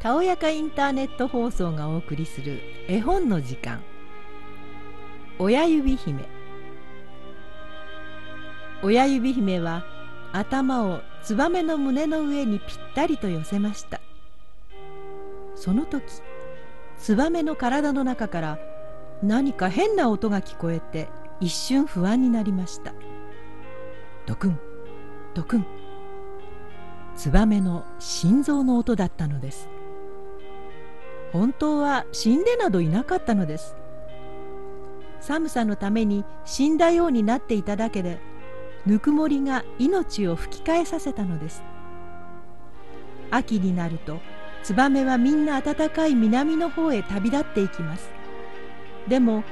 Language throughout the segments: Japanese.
たおやかインターネット放送がお送りする絵本の時間。親指姫。親指姫は頭をツバメの胸の上にぴったりと寄せました。その時ツバメの体の中から何か変な音が聞こえて一瞬不安になりました。ドクンドクン。ツバメの心臓の音だったのです。本当は死んでなどいなかったのです。寒さのために死んだようになっていただけでぬくもりが命を吹き返させたのです。秋になるとツバメはみんな暖かい南の方へ旅立っていきます。でも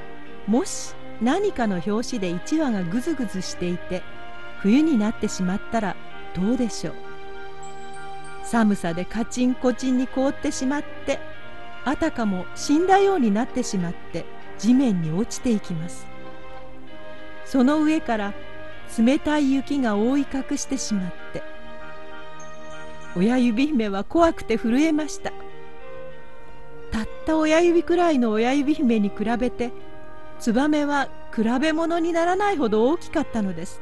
もし何かの拍子で1羽がぐずぐずしていて冬になってしまったらどうでしょう。寒さでカチンコチンに凍ってしまってあたかも死んだようになってしまって地面に落ちていきます。その上から冷たい雪が覆い隠してしまって親指姫は怖くて震えました。たった親指くらいの親指姫に比べてツバメは比べ物にならないほど大きかったのです。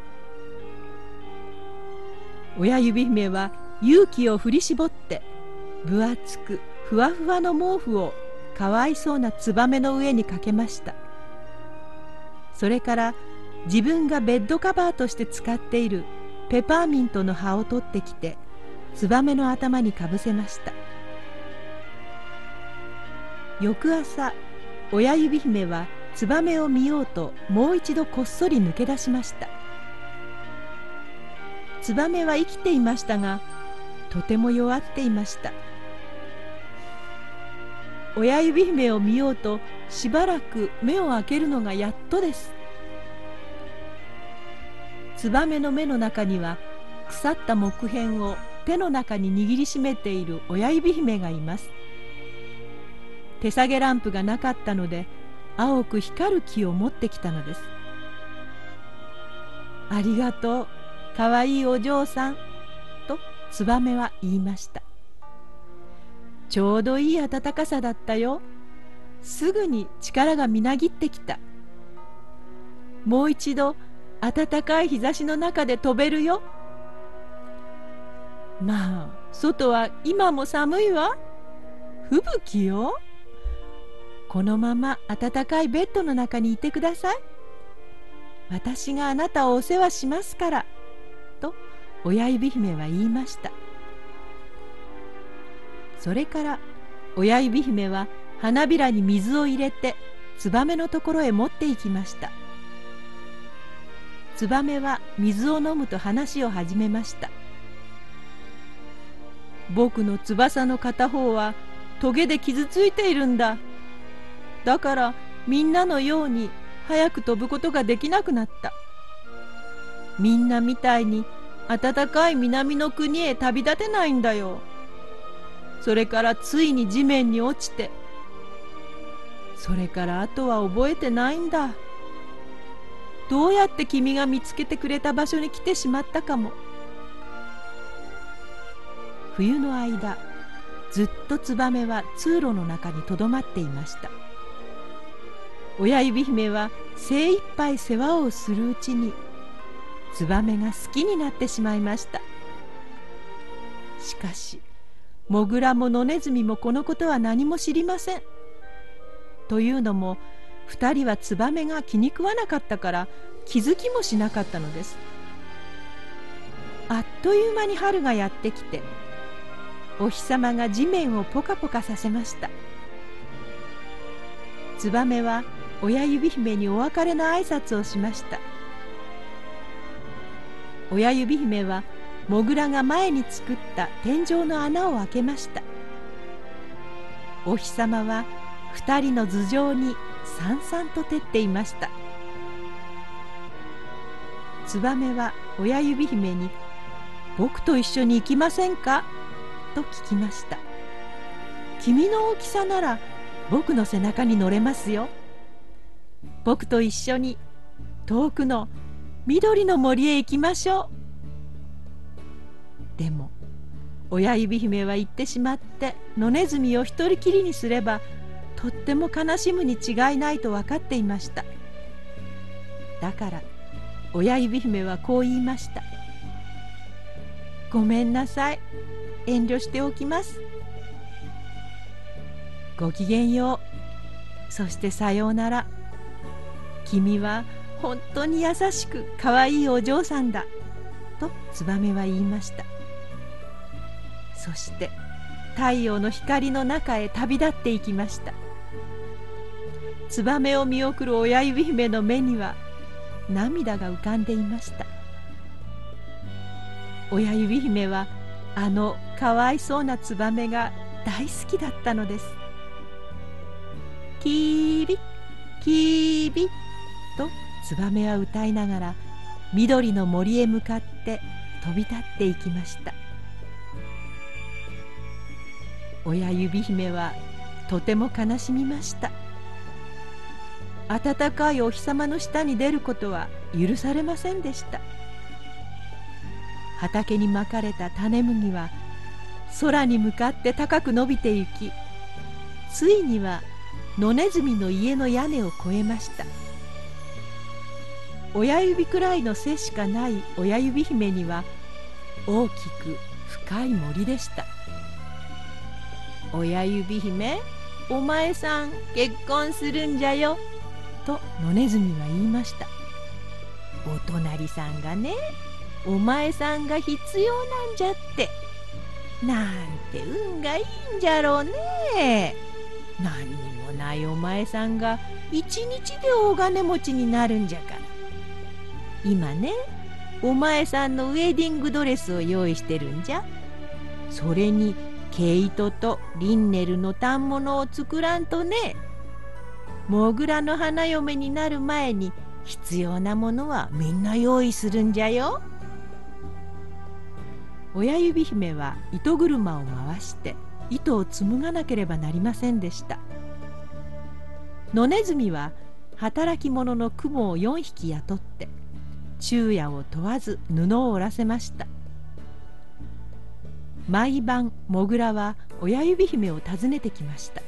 親指姫は勇気を振り絞って分厚くふわふわの毛布をかわいそうなツバメの上にかけました。それから自分がベッドカバーとして使っているペパーミントの葉を取ってきてツバメの頭にかぶせました。翌朝親指姫はツバメを見ようともう一度こっそり抜け出しました。ツバメは生きていましたがとても弱っていました。親指姫を見ようとしばらく目を開けるのがやっとです。ツバメの目の中には腐った木片を手の中に握りしめている親指姫がいます。手提げランプがなかったので青く光る木を持ってきたのですありがとうかわいいお嬢さんとツバメは言いました。ちょうどいい暖かさだったよ。すぐに力がみなぎってきた。もう一度暖かい日差しの中で飛べるよ。まあ外は今も寒いわ。吹雪よ。このまま暖かいベッドの中にいてください。私があなたをお世話しますからと親指姫は言いました。それから親指姫は花びらに水を入れてツバメのところへ持っていきました。ツバメは水を飲むと話を始めました。僕の翼の片方はトゲで傷ついているんだ。だからみんなのように早く飛ぶことができなくなった。みんなみたいに暖かい南の国へ旅立てないんだよ。それからついに地面に落ちてそれからあとは覚えてないんだ。どうやって君が見つけてくれた場所に来てしまったかも。冬の間ずっとツバメは通路の中にとどまっていました。親指姫は精一杯世話をするうちにツバメが好きになってしまいました。しかしモグラも野ネズミもこのことは何も知りません。というのも2人はツバメが気に食わなかったから気づきもしなかったのです。あっという間に春がやってきてお日様が地面をポカポカさせました。ツバメは親指姫にお別れの挨拶をしました。親指姫はモグラが前に作った天井の穴を開けました。お日様は二人の頭上にさんさんと照っていました。ツバメは親指姫に「僕と一緒に行きませんか?」と聞きました君の大きさなら僕の背中に乗れますよ。僕と一緒に遠くの緑の森へ行きましょう。親指姫は言ってしまって野ネズミを一人きりにすればとっても悲しむに違いないと分かっていました。だから親指姫はこう言いました「ごめんなさい。遠慮しておきます」「ごきげんよう。そしてさようなら。君は本当に優しくかわいいお嬢さんだ」とツバメは言いました。そして太陽の光の中へ旅立っていきました。ツバメを見送る親指姫の目には涙が浮かんでいました。親指姫はあのかわいそうなツバメが大好きだったのです。キービキービとツバメは歌いながら緑の森へ向かって飛び立っていきました。親指姫はとても悲しみました。暖かいお日様の下に出ることは許されませんでした。畑にまかれた種麦は空に向かって高く伸びてゆきついには野ネズミの家の屋根を越えました。親指くらいの背しかない親指姫には大きく深い森でした。親指姫お前さん結婚するんじゃよと野ネズミは言いました。お隣さんがねお前さんが必要なんじゃってなんて運がいいんじゃろうね。何にもないお前さんが一日で大金持ちになるんじゃから。今ねお前さんのウェディングドレスを用意してるんじゃ。それに毛糸とリンネルの反物を作らんとね。モグラの花嫁になる前に必要なものはみんな用意するんじゃよ。親指姫は糸車を回して糸を紡がなければなりませんでした。野ネズミは働き者の雲を4匹雇って昼夜を問わず布を織らせました。毎晩モグラは親指姫を訪ねてきました。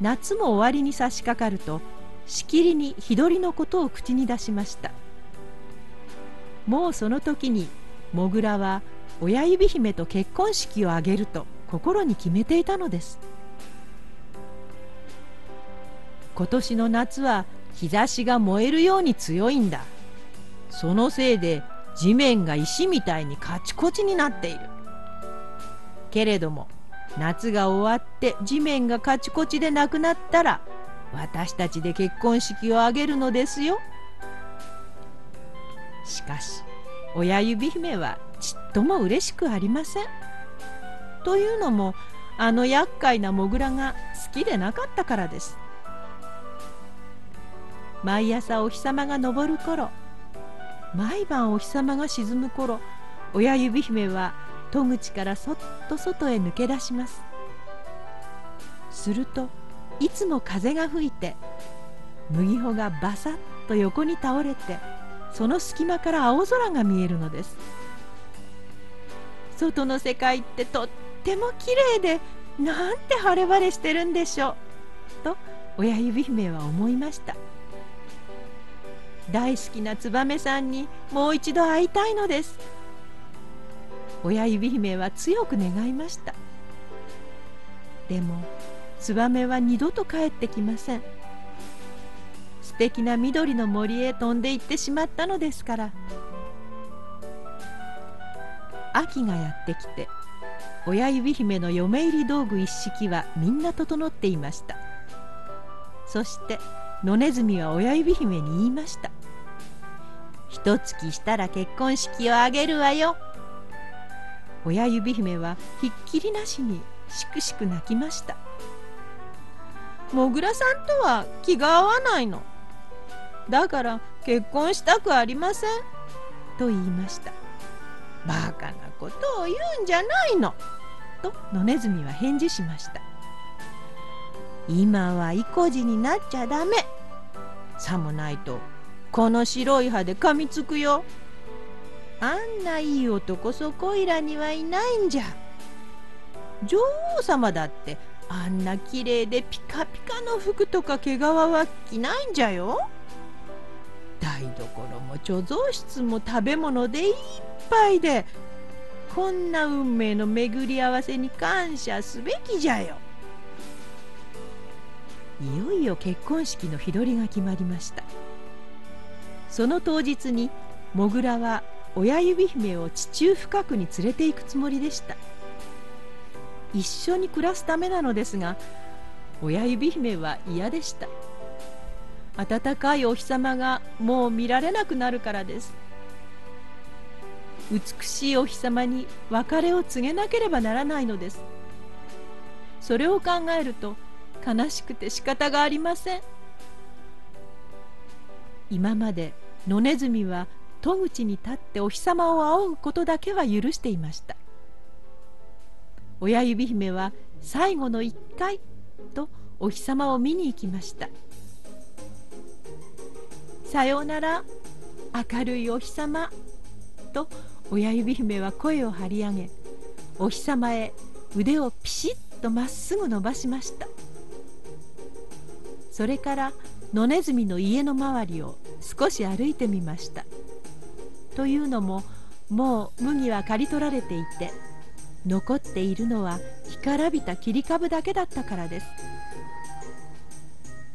夏も終わりに差し掛かるとしきりに日取りのことを口に出しました。もうその時にモグラは親指姫と結婚式を挙げると心に決めていたのです。今年の夏は日差しが燃えるように強いんだ。そのせいで地面が石みたいにカチコチになっている。けれども夏が終わって地面がカチコチでなくなったら私たちで結婚式を挙げるのですよ。しかし親指姫はちっとも嬉しくありません。というのもあの厄介なモグラが好きでなかったからです。毎朝お日様が昇る頃毎晩お日様が沈む頃親指姫は戸口からそっと外へ抜け出します。するといつも風が吹いて麦穂がバサッと横に倒れてその隙間から青空が見えるのです。外の世界ってとっても綺麗でなんて晴れ晴れしてるんでしょうと親指姫は思いました。大好きなツバメさんにもう一度会いたいのです。親指姫は強く願いました。でもツバメは二度と帰ってきません。素敵な緑の森へ飛んで行ってしまったのですから。秋がやってきて親指姫の嫁入り道具一式はみんな整っていました。そして野ネズミは親指姫に言いました。一月したら結婚式を挙げるわよ。親指姫はひっきりなしにしくしく泣きました。もぐらさんとは気が合わないの。だから結婚したくありません。と言いました。バカなことを言うんじゃないの。と野ネズミは返事しました。今は意固地になっちゃダメ。さもないとこの白い歯で噛みつくよ。あんないい男そこいらにはいないんじゃ。女王様だってあんなきれいでピカピカの服とか毛皮は着ないんじゃよ。台所も貯蔵室も食べ物でいっぱいでこんな運命の巡り合わせに感謝すべきじゃよ。いよいよ結婚式の日取りが決まりました。その当日にモグラは親指姫を地中深くに連れて行くつもりでした。一緒に暮らすためなのですが親指姫は嫌でした。暖かいお日様がもう見られなくなるからです。美しいお日様に別れを告げなければならないのです。それを考えると悲しくて仕方がありません。今まで野ネズミは戸口に立ってお日様を仰ぐことだけは許していました。親指姫は最後の一回とお日様を見に行きました。さようなら明るいお日様と親指姫は声を張り上げお日様へ腕をピシッとまっすぐ伸ばしました。それから野ネズミの家の周りを少し歩いてみました。というのももう麦は刈り取られていて残っているのは干からびた切り株だけだったからです。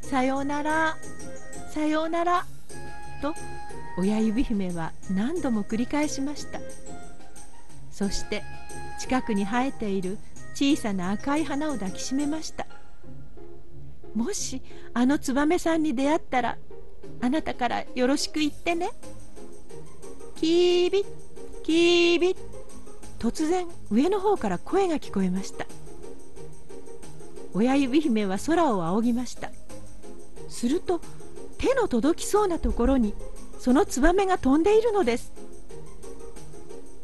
さようならさようならと親指姫は何度も繰り返しました。そして近くに生えている小さな赤い花を抱きしめました。もしあのツバメさんに出会ったらあなたからよろしく言ってね。キービッキービッ。突然上の方から声が聞こえました。親指姫は空を仰ぎました。すると手の届きそうなところにそのツバメが飛んでいるのです。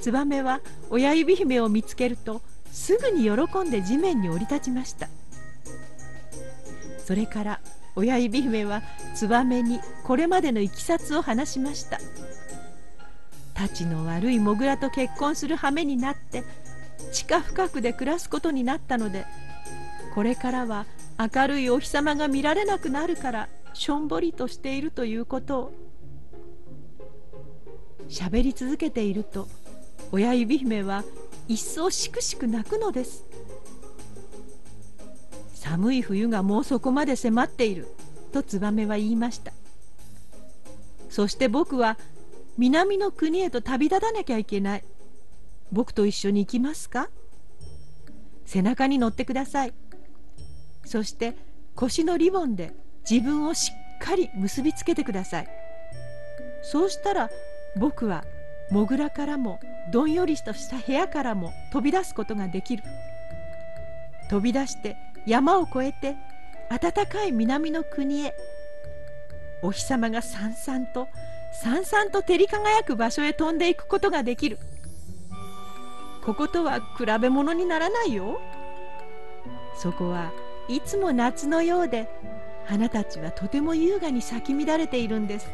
ツバメは親指姫を見つけるとすぐに喜んで地面に降り立ちました。それから親指姫はツバメにこれまでのいきさつを話しました。たちの悪いモグラと結婚する羽目になって地下深くで暮らすことになったのでこれからは明るいお日様が見られなくなるからしょんぼりとしているということを。喋り続けていると親指姫は一層しくしく泣くのです。寒い冬がもうそこまで迫っている。とツバメは言いました。そして僕は南の国へと旅立たなきゃいけない。僕と一緒に行きますか？背中に乗ってください。そして腰のリボンで自分をしっかり結びつけてください。そうしたら僕はモグラからもどんよりとした部屋からも飛び出すことができる。飛び出して山を越えて暖かい南の国へ。お日様がさんさんとさんさんと照り輝く場所へ飛んでいくことができる。こことは比べ物にならないよ。そこはいつも夏のようで花たちはとても優雅に咲き乱れているんです。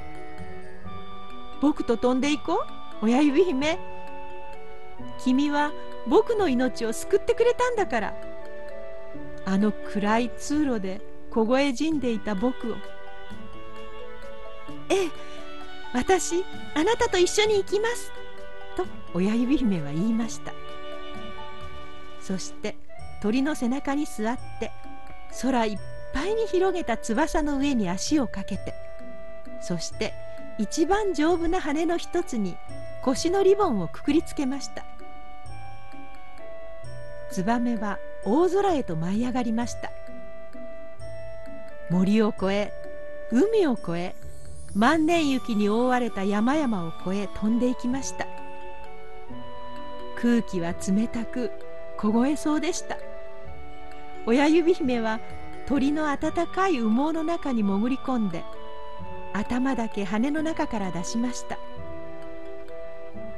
僕と飛んでいこう親指姫。君は僕の命を救ってくれたんだから。あの暗い通路で凍え死んでいた僕を。ええ私あなたと一緒に行きます。と親指姫は言いました。そして鳥の背中に座って空いっぱいに広げた翼の上に足をかけてそして一番丈夫な羽の一つに腰のリボンをくくりつけました。ツバメは大空へと舞い上がりました。森を越え海を越え万年雪に覆われた山々を越え飛んでいきました。空気は冷たく凍えそうでした。親指姫は鳥の暖かい羽毛の中に潜り込んで頭だけ羽の中から出しました。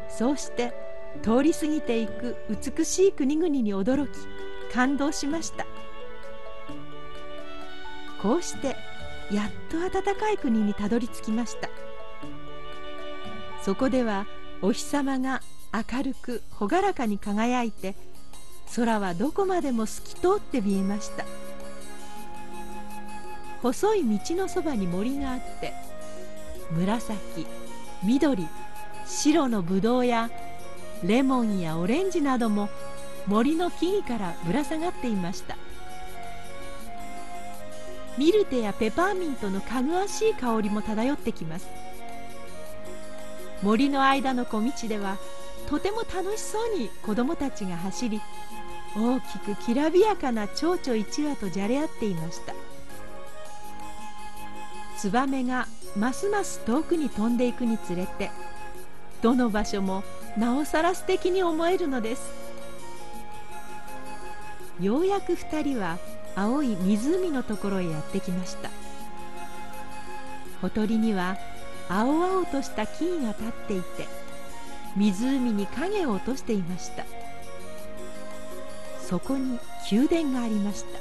そうして通り過ぎていく美しい国々に驚き感動しました。こうしてやっと暖かい国にたどり着きました。そこではお日様が明るく朗らかに輝いて空はどこまでも透き通って見えました。細い道のそばに森があって紫緑白のぶどうやレモンやオレンジなども森の木々からぶら下がっていました。ミルテやペパーミントのかぐわしい香りも漂ってきます。森の間の小道ではとても楽しそうに子供たちが走り大きくきらびやかな蝶々一羽とじゃれ合っていました。ツバメがますます遠くに飛んでいくにつれてどの場所もなおさら素敵に思えるのです。ようやく2人は青い湖のところへやってきました。ほとりには青々とした木々が立っていて湖に影を落としていました。そこに宮殿がありました。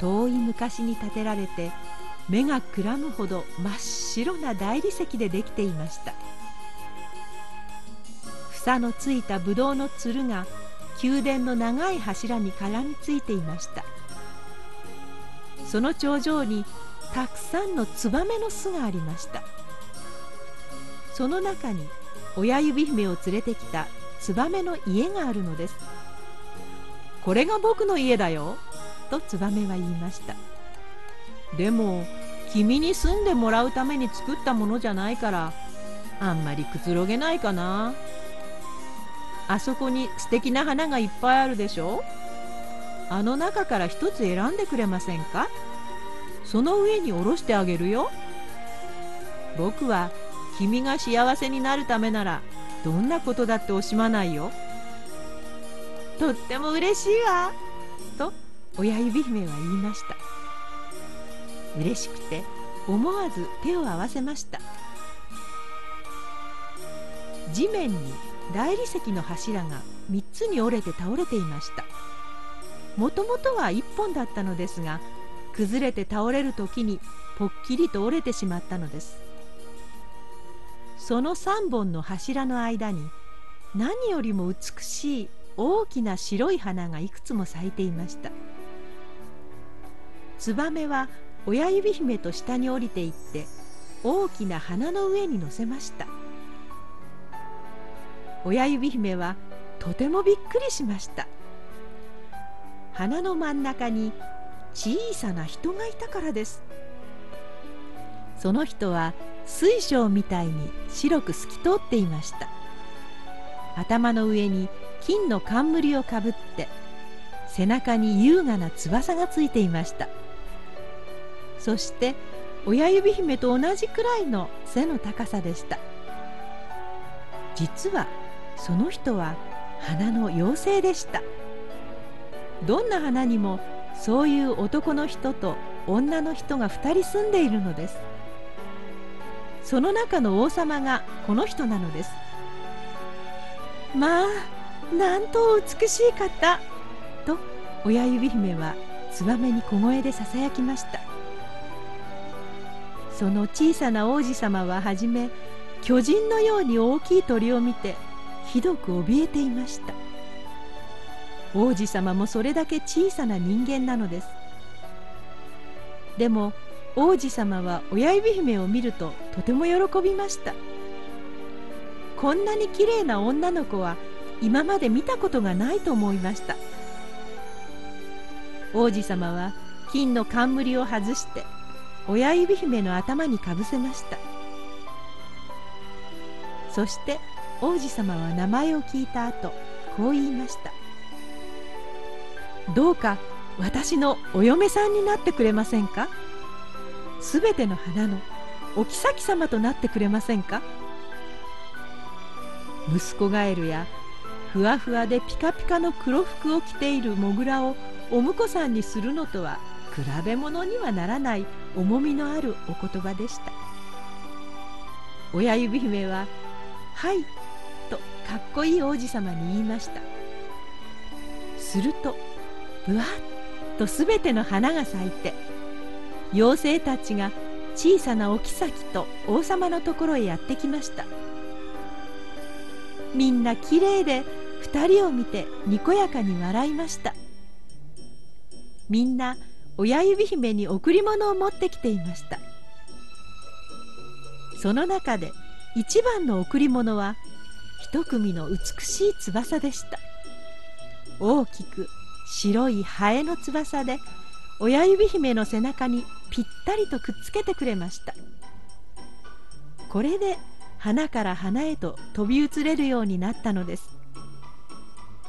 遠い昔に建てられて目がくらむほど真っ白な大理石でできていました。房のついたぶどうのつるが宮殿の長い柱に絡みついていました。その頂上にたくさんのツバメの巣がありました。その中に親指姫を連れてきたツバメの家があるのです。これが僕の家だよとツバメは言いました。でも君に住んでもらうために作ったものじゃないからあんまりくつろげないかな。あそこに素敵な花がいっぱいあるでしょ？あの中から一つ選んでくれませんか？その上に下ろしてあげるよ。僕は君が幸せになるためならどんなことだって惜しまないよ。とっても嬉しいわ。と親指姫は言いました。嬉しくて思わず手を合わせました。地面に大理石の柱が3つに折れて倒れていました。もともとは1本だったのですが崩れて倒れる時にぽっきりと折れてしまったのです。その3本の柱の間に何よりも美しい大きな白い花がいくつも咲いていました。ツバメは親指姫と下に降りていって大きな花の上に乗せました。親指姫はとてもびっくりしました。花の真ん中に小さな人がいたからです。その人は水晶みたいに白く透き通っていました。頭の上に金の冠をかぶって背中に優雅な翼がついていました。そして親指姫と同じくらいの背の高さでした。実はその人は花の妖精でした。どんな花にもそういう男の人と女の人が2人住んでいるのです。その中の王様がこの人なのです。まあなんと美しい方。と親指姫はツバメに小声でささやきました。その小さな王子様ははじめ巨人のように大きい鳥を見てひどく怯えていました。王子様もそれだけ小さな人間なのです。でも王子様は親指姫を見るととても喜びました。こんなに綺麗な女の子は今まで見たことがないと思いました。王子様は金の冠を外して親指姫の頭にかぶせました。そして王子様は名前を聞いた後こう言いました。どうか私のお嫁さんになってくれませんか？すべての花のお妃様となってくれませんか？息子ガエルやふわふわでピカピカの黒服を着ているモグラをお婿さんにするのとは比べ物にはならない重みのあるお言葉でした。親指姫は「はい」かっこいい王子様に言いました。するとぶわっとすべての花が咲いて妖精たちが小さなお妃と王様のところへやってきました。みんなきれいで2人を見てにこやかに笑いました。みんな親指姫に贈り物を持ってきていました。その中で一番の贈り物は一組の美しい翼でした。大きく白いハエの翼で親指姫の背中にぴったりとくっつけてくれました。これで花から花へと飛び移れるようになったのです。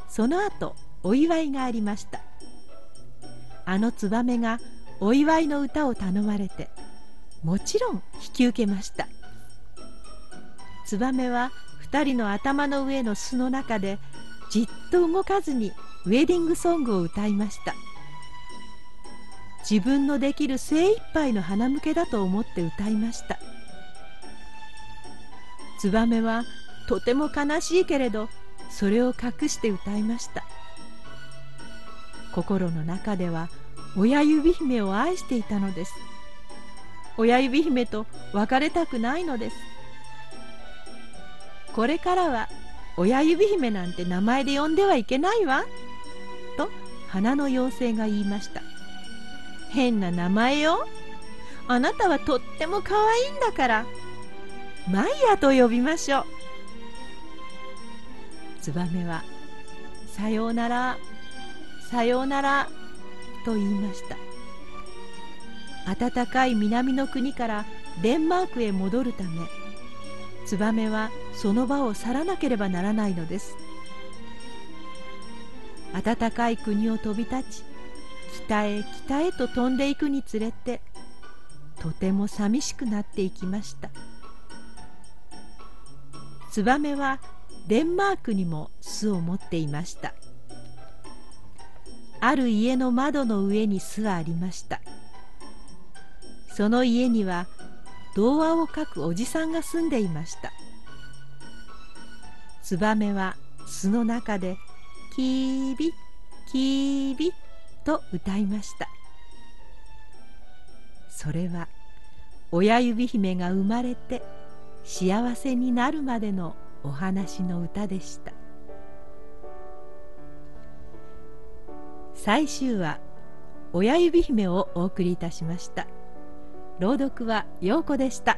その後お祝いがありました。あのツバメがお祝いの歌を頼まれてもちろん引き受けました。ツバメは2人の頭の上の巣の中でじっと動かずにウェディングソングを歌いました。自分のできる精一杯の花向けだと思って歌いました。ツバメはとても悲しいけれどそれを隠して歌いました。心の中では親指姫を愛していたのです。親指姫と別れたくないのです。これからは親指姫なんて名前で呼んではいけないわと花の妖精が言いました。変な名前よ。あなたはとっても可愛いんだからマイヤと呼びましょう。ツバメは「さようならさようなら」と言いました。暖かい南の国からデンマークへ戻るためツバメはその場を去らなければならないのです。暖かい国を飛び立ち北へ北へと飛んでいくにつれてとても寂しくなっていきました。ツバメはデンマークにも巣を持っていました。ある家の窓の上に巣がありました。その家には童話を書くおじさんが住んでいました。ツバメは巣の中で「キービキービ」と歌いました。それは親指姫が生まれて幸せになるまでのお話の歌でした。最終話「親指姫」をお送りいたしました。朗読は陽子でした。